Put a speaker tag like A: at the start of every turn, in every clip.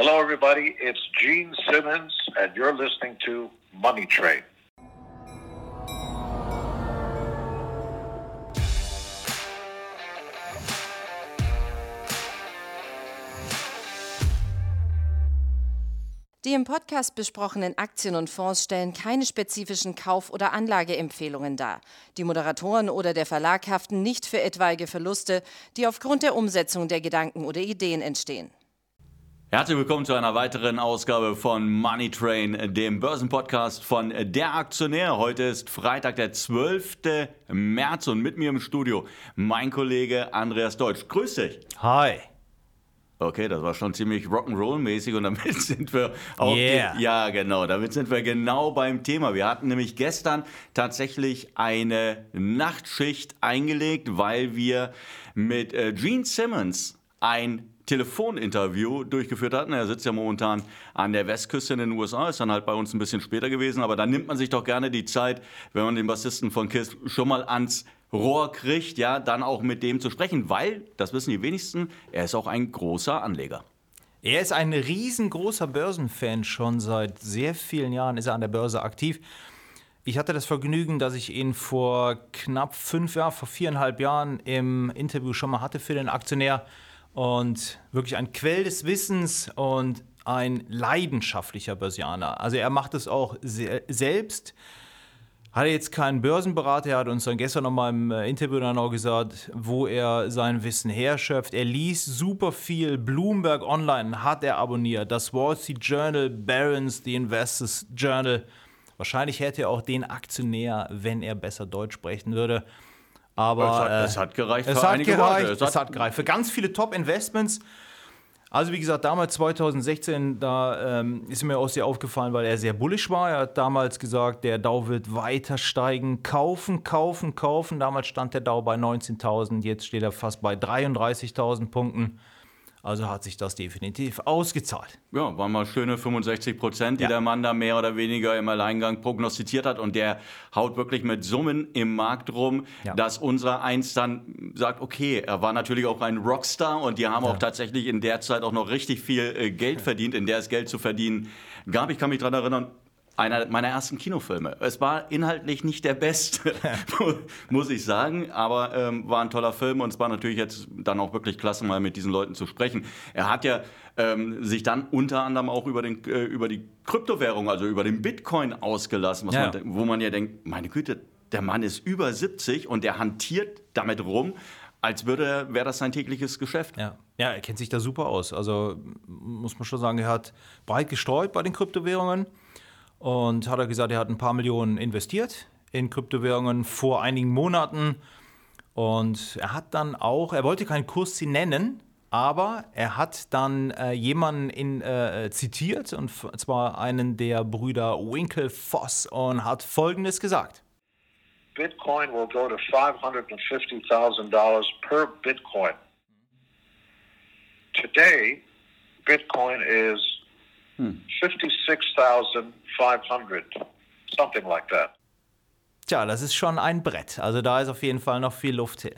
A: Hello, everybody. It's Gene Simmons, and you're listening to Money Train.
B: Die im Podcast besprochenen Aktien und Fonds stellen keine spezifischen Kauf- oder Anlageempfehlungen dar. Die Moderatoren oder der Verlag haften nicht für etwaige Verluste, die aufgrund der Umsetzung der Gedanken oder Ideen entstehen.
C: Herzlich willkommen zu einer weiteren Ausgabe von Money Train, dem Börsenpodcast von Der Aktionär. Heute ist Freitag, der 12. März und mit mir im Studio mein Kollege Andreas Deutsch. Grüß dich.
D: Hi.
C: Okay, das war schon ziemlich Rock'n'Roll-mäßig und damit sind wir auch.
D: Yeah.
C: Ja, genau, damit sind wir genau beim Thema. Wir hatten nämlich gestern tatsächlich eine Nachtschicht eingelegt, weil wir mit äh, Gene Simmons ein Telefoninterview durchgeführt hatten. Er sitzt ja momentan an der Westküste in den USA, ist dann halt bei uns ein bisschen später gewesen, aber da nimmt man sich doch gerne die Zeit, wenn man den Bassisten von Kiss schon mal ans Rohr kriegt, ja, dann auch mit dem zu sprechen, weil, das wissen die wenigsten, er ist auch ein großer Anleger.
D: Er ist ein riesengroßer Börsenfan, schon seit sehr vielen Jahren ist er an der Börse aktiv. Ich hatte das Vergnügen, dass ich ihn vor knapp fünf Jahren, vor viereinhalb Jahren im Interview schon mal hatte für den Aktionär. Und wirklich ein Quell des Wissens und ein leidenschaftlicher Börsianer. Also er macht es auch se selbst. Hat er jetzt keinen Börsenberater, er hat uns dann gestern noch mal im äh, Interview dann auch gesagt, wo er sein Wissen herschöpft. Er liest super viel, Bloomberg Online hat er abonniert, das Wall Street Journal, Barron's, The Investors Journal. Wahrscheinlich hätte er auch den Aktionär, wenn er besser Deutsch sprechen würde. Aber
C: Es hat-
D: äh,
C: es hat gereicht
D: es
C: für
D: hat
C: einige
D: gereicht. Es
C: Es
D: hat,
C: hat-
D: gereicht für ganz viele Top-Investments. Also wie gesagt, damals 2016, da ähm, ist mir auch sehr aufgefallen, weil er sehr bullish war. Er hat damals gesagt, der Dow wird weiter steigen, kaufen, kaufen, kaufen. Damals stand der Dow bei 19.000, jetzt steht er fast bei 33.000 Punkten. Also hat sich das definitiv ausgezahlt.
C: Ja, waren mal schöne 65 Prozent, die
D: Ja.
C: der Mann da mehr oder weniger im Alleingang prognostiziert hat. Und der haut wirklich mit Summen im Markt rum,
D: Ja.
C: dass unser Eins dann sagt, okay, er war natürlich auch ein Rockstar und die haben auch tatsächlich in der Zeit auch noch richtig viel äh, Geld verdient, in der es Geld zu verdienen gab. Ich kann mich daran erinnern, einer meiner ersten Kinofilme. Es war inhaltlich nicht der beste, muss ich sagen, aber ähm, war ein toller Film und es war natürlich jetzt dann auch wirklich klasse, mal mit diesen Leuten zu sprechen. Er hat ja ähm, sich dann unter anderem auch über, den, äh, über die Kryptowährung, also über den Bitcoin ausgelassen, was
D: Ja.
C: man, wo man ja denkt, meine Güte, der Mann ist über 70 und der hantiert damit rum, als würde wäre das sein tägliches Geschäft.
D: Ja. ja, er kennt sich da super aus. Also muss man schon sagen, er hat breit gestreut bei den Kryptowährungen und hat er gesagt, er hat ein paar Millionen investiert in Kryptowährungen vor einigen Monaten. Und er hat dann auch, er wollte keinen Kursziel nennen, aber er hat dann äh, jemanden in, äh, zitiert, und zwar einen der Brüder Winklevoss, und hat Folgendes gesagt.
A: Bitcoin will go to $550,000 per Bitcoin. Today, Bitcoin is 56,500, something like that.
D: Tja, das ist schon ein Brett. Also da ist auf jeden Fall noch viel Luft äh,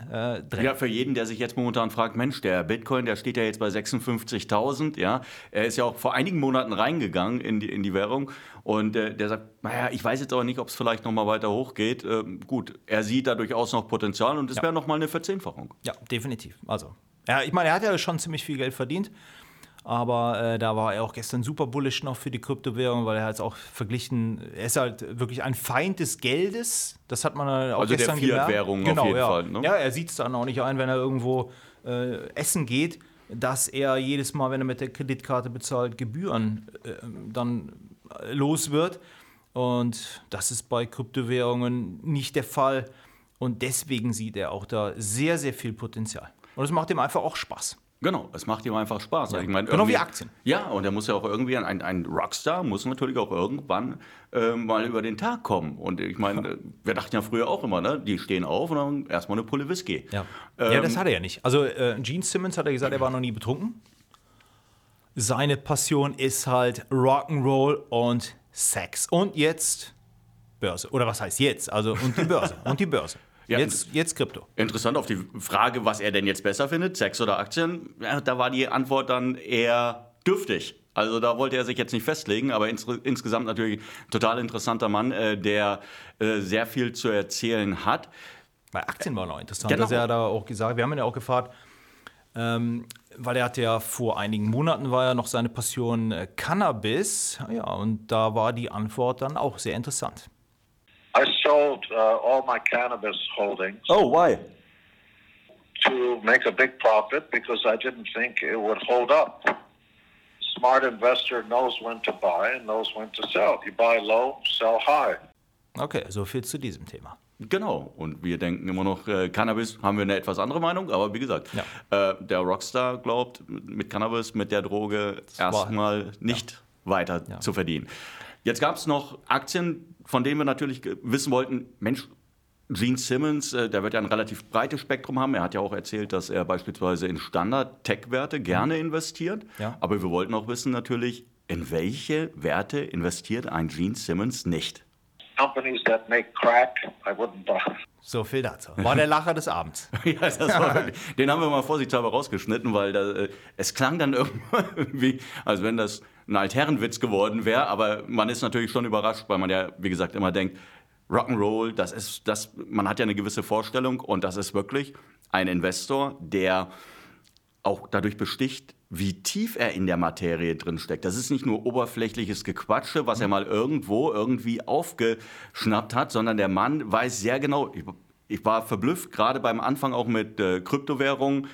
D: drin.
C: Ja, für jeden, der sich jetzt momentan fragt, Mensch, der Bitcoin, der steht ja jetzt bei 56.000, ja. Er ist ja auch vor einigen Monaten reingegangen in die, in die Währung und äh, der sagt, naja, ich weiß jetzt aber nicht, ob es vielleicht noch mal weiter hochgeht. Ähm, gut, er sieht da durchaus noch Potenzial und es
D: Ja.
C: wäre noch mal eine Verzehnfachung.
D: Ja, definitiv. Also, ja, ich meine, er hat ja schon ziemlich viel Geld verdient. Aber äh, da war er auch gestern super bullish noch für die Kryptowährung, weil er hat es auch verglichen, er ist halt wirklich ein Feind des Geldes. Das hat man äh, auch
C: Also der
D: gestern gemerkt.
C: Fiat-Währung auf
D: genau,
C: jeden
D: ja.
C: Fall, ne?
D: Ja, er sieht es dann auch nicht ein, wenn er irgendwo äh, essen geht, dass er jedes Mal, wenn er mit der Kreditkarte bezahlt, Gebühren äh, dann äh, los wird. Und das ist bei Kryptowährungen nicht der Fall. Und deswegen sieht er auch da sehr, sehr viel Potenzial. Und es macht ihm einfach auch Spaß.
C: Genau, es macht ihm einfach Spaß. Ich meine,
D: Genau wie Aktien.
C: Ja, und er muss ja auch irgendwie, ein, ein Rockstar muss natürlich auch irgendwann äh, mal über den Tag kommen. Und ich meine, wir dachten ja früher auch immer, ne? die stehen auf und dann erstmal eine Pulle Whisky.
D: Ja,
C: Ähm,
D: ja das hat er ja nicht. Also äh, Gene Simmons hat er gesagt, er war noch nie betrunken. Seine Passion ist halt Rock'n'Roll und Sex. Und jetzt Börse. Oder was heißt jetzt? Also und die Börse. und die Börse.
C: Ja,
D: jetzt, jetzt Krypto.
C: Interessant auf die Frage, was er denn jetzt besser findet, Sex oder Aktien, ja, da war die Antwort dann eher dürftig. Also da wollte er sich jetzt nicht festlegen, aber ins, insgesamt natürlich ein total interessanter Mann, äh, der äh, sehr viel zu erzählen hat.
D: Bei Aktien war noch interessant,
C: Genau.
D: dass er da auch gesagt, wir haben ihn ja auch gefragt, ähm, weil er hatte ja vor einigen Monaten war ja noch seine Passion äh, Cannabis, ja, und da war die Antwort dann auch sehr interessant.
A: I sold uh, all my cannabis holdings
C: Oh, why?
A: to make a big profit because I didn't think it would hold up. Smart investor knows when to buy and knows when to sell. You buy low, sell high.
D: Okay, so viel zu diesem Thema.
C: Genau. Und wir denken immer noch, äh, Cannabis haben wir eine etwas andere Meinung, aber wie gesagt, äh, der Rockstar glaubt, mit Cannabis, mit der Droge erstmal nicht weiter zu verdienen. Jetzt gab es noch Aktien, von denen wir natürlich wissen wollten, Mensch, Gene Simmons, äh, der wird ja ein relativ breites Spektrum haben. Er hat ja auch erzählt, dass er beispielsweise in Standard-Tech-Werte gerne investiert.
D: Ja.
C: Aber wir wollten auch wissen natürlich, in welche Werte investiert ein Gene Simmons nicht?
A: Companies that make crack, I wouldn't buy.
D: So viel dazu. War der Lacher des Abends.
C: Ja, das war den haben wir mal vorsichtshalber rausgeschnitten, weil da, äh, es klang dann irgendwie, als wenn das ein Altherrenwitz geworden wäre, aber man ist natürlich schon überrascht, weil man ja, wie gesagt, immer denkt, Rock'n'Roll, das ist, das, man hat ja eine gewisse Vorstellung und das ist wirklich ein Investor, der auch dadurch besticht, wie tief er in der Materie drin steckt. Das ist nicht nur oberflächliches Gequatsche, was er mal irgendwo irgendwie aufgeschnappt hat, sondern der Mann weiß sehr genau, ich, ich war verblüfft, gerade beim Anfang auch mit äh, Kryptowährungen,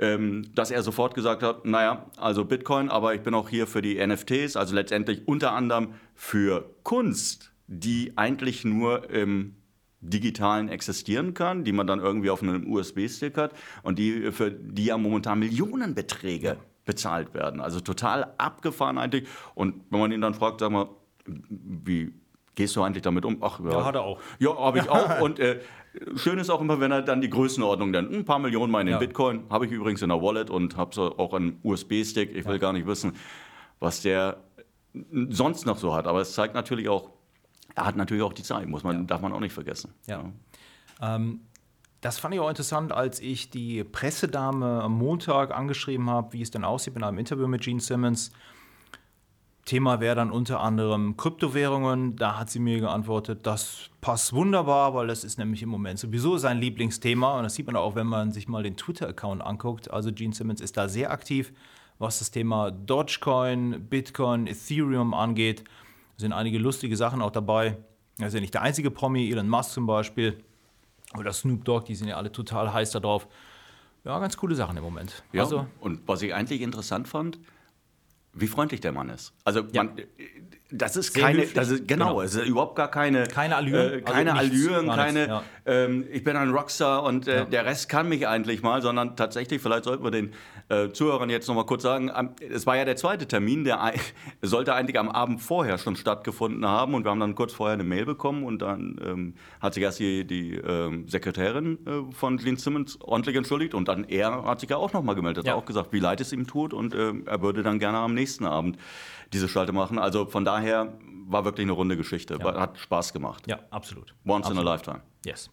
C: ähm, dass er sofort gesagt hat, naja, also Bitcoin, aber ich bin auch hier für die NFTs, also letztendlich unter anderem für Kunst, die eigentlich nur im digitalen existieren kann, die man dann irgendwie auf einem USB-Stick hat und die für die ja momentan Millionenbeträge bezahlt werden. Also total abgefahren eigentlich. Und wenn man ihn dann fragt, sag mal, wie gehst du eigentlich damit um? Ach,
D: Ja, hat er auch.
C: Ja, habe ich auch. Und äh, schön ist auch immer, wenn er dann die Größenordnung nennt. Ein paar Millionen mal in den
D: Ja.
C: Bitcoin habe ich übrigens in der Wallet und habe so auch einen USB-Stick. Ich will gar nicht wissen, was der sonst noch so hat. Aber es zeigt natürlich auch, er hat natürlich auch die Zeit, muss man, darf man auch nicht vergessen.
D: Ja. Das fand ich auch interessant, als ich die Pressedame am Montag angeschrieben habe, wie es denn aussieht in einem Interview mit Gene Simmons. Thema wäre dann unter anderem Kryptowährungen. Da hat sie mir geantwortet, das passt wunderbar, weil das ist nämlich im Moment sowieso sein Lieblingsthema. Und das sieht man auch, wenn man sich mal den Twitter-Account anguckt. Also Gene Simmons ist da sehr aktiv, was das Thema Dogecoin, Bitcoin, Ethereum angeht. Da sind einige lustige Sachen auch dabei. Er ist ja nicht der einzige Promi, Elon Musk zum Beispiel. Oder Snoop Dogg, die sind ja alle total heiß da drauf. Ja, ganz coole Sachen im Moment.
C: Ja,
D: Also,
C: und was ich eigentlich interessant fand, wie freundlich der Mann ist. Also man, das ist
D: Sehr
C: keine, das ist, genau,
D: Genau.
C: es ist überhaupt gar keine,
D: Keine Allüren.
C: äh, keine
D: Also nichts,
C: Allüren, keine,
D: ja.
C: ähm, ich bin ein Rockstar und äh, der Rest kann mich eigentlich mal, sondern tatsächlich, vielleicht sollten wir den äh, Zuhörern jetzt noch mal kurz sagen, es war ja der zweite Termin, der sollte eigentlich am Abend vorher schon stattgefunden haben und wir haben dann kurz vorher eine Mail bekommen und dann ähm, hat sich erst die, die ähm, Sekretärin äh, von Gene Simmons ordentlich entschuldigt und dann er hat sich ja auch noch mal gemeldet,
D: Ja.
C: hat auch gesagt, wie leid es ihm tut und ähm, er würde dann gerne am nächsten Abend diese Schalte machen. Also von daher war wirklich eine runde Geschichte, war, hat Spaß gemacht.
D: ja, absolut.
C: Once in a
D: absolut.
C: lifetime.
D: Yes.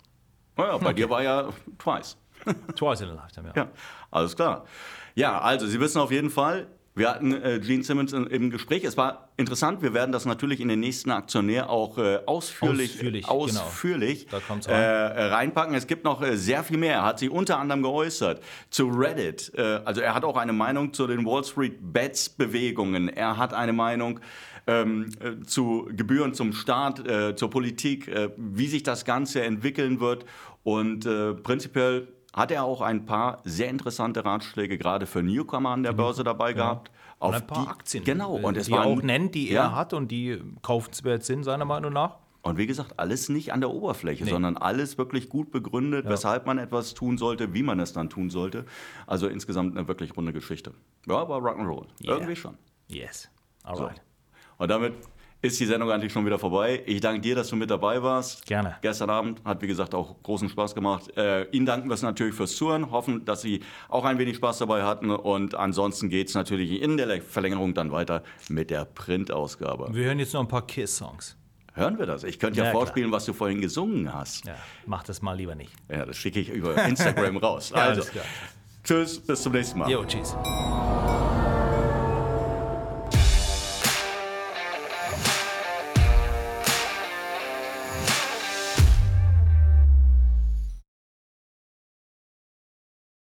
C: Naja, bei dir war ja twice.
D: Twice in a lifetime, ja.
C: Ja, alles klar. Ja, also Sie wissen auf jeden Fall, wir hatten äh, Gene Simmons im Gespräch. Es war interessant. Wir werden das natürlich in den nächsten Aktionär auch äh, ausführlich,
D: Ausführlich, genau.
C: ausführlich
D: kommt's
C: äh,
D: rein.
C: reinpacken. Es gibt noch äh, sehr viel mehr. Er hat sich unter anderem geäußert zu Reddit. Äh, also er hat auch eine Meinung zu den Wall Street Bets Bewegungen. Er hat eine Meinung ähm, äh, zu Gebühren zum Staat, äh, zur Politik, wie sich das Ganze entwickeln wird. Und äh, prinzipiell hat er auch ein paar sehr interessante Ratschläge gerade für Newcomer an der Börse dabei gehabt.
D: Und
C: Auf
D: ein paar
C: die-
D: Aktien,
C: Genau.
D: äh,
C: Und es
D: die er
C: waren-
D: auch nennt, die
C: Ja.
D: er hat und die kaufenswert sind, seiner Meinung nach.
C: Und wie gesagt, alles nicht an der Oberfläche,
D: Nee.
C: sondern alles wirklich gut begründet, weshalb man etwas tun sollte, wie man es dann tun sollte. Also insgesamt eine wirklich runde Geschichte. Ja, aber Rock'n'Roll.
D: Yeah.
C: Irgendwie schon.
D: Yes.
C: So.
D: Alright.
C: Und damit ist die Sendung eigentlich schon wieder vorbei. Ich danke dir, dass du mit dabei warst.
D: Gerne.
C: Gestern Abend hat, wie gesagt, auch großen Spaß gemacht. Äh, Ihnen danken wir es natürlich fürs Zuhören. Hoffen, dass Sie auch ein wenig Spaß dabei hatten. Und ansonsten geht es natürlich in der Verlängerung dann weiter mit der Printausgabe.
D: Wir hören jetzt noch ein paar Kiss-Songs.
C: Hören wir das? Ich könnte ja,
D: Ja, klar.
C: vorspielen, was du vorhin gesungen hast.
D: Ja, mach das mal lieber nicht.
C: Ja, das schicke ich über Instagram raus.
D: Ja,
C: also,
D: klar.
C: tschüss, bis zum nächsten Mal.
D: Jo, tschüss.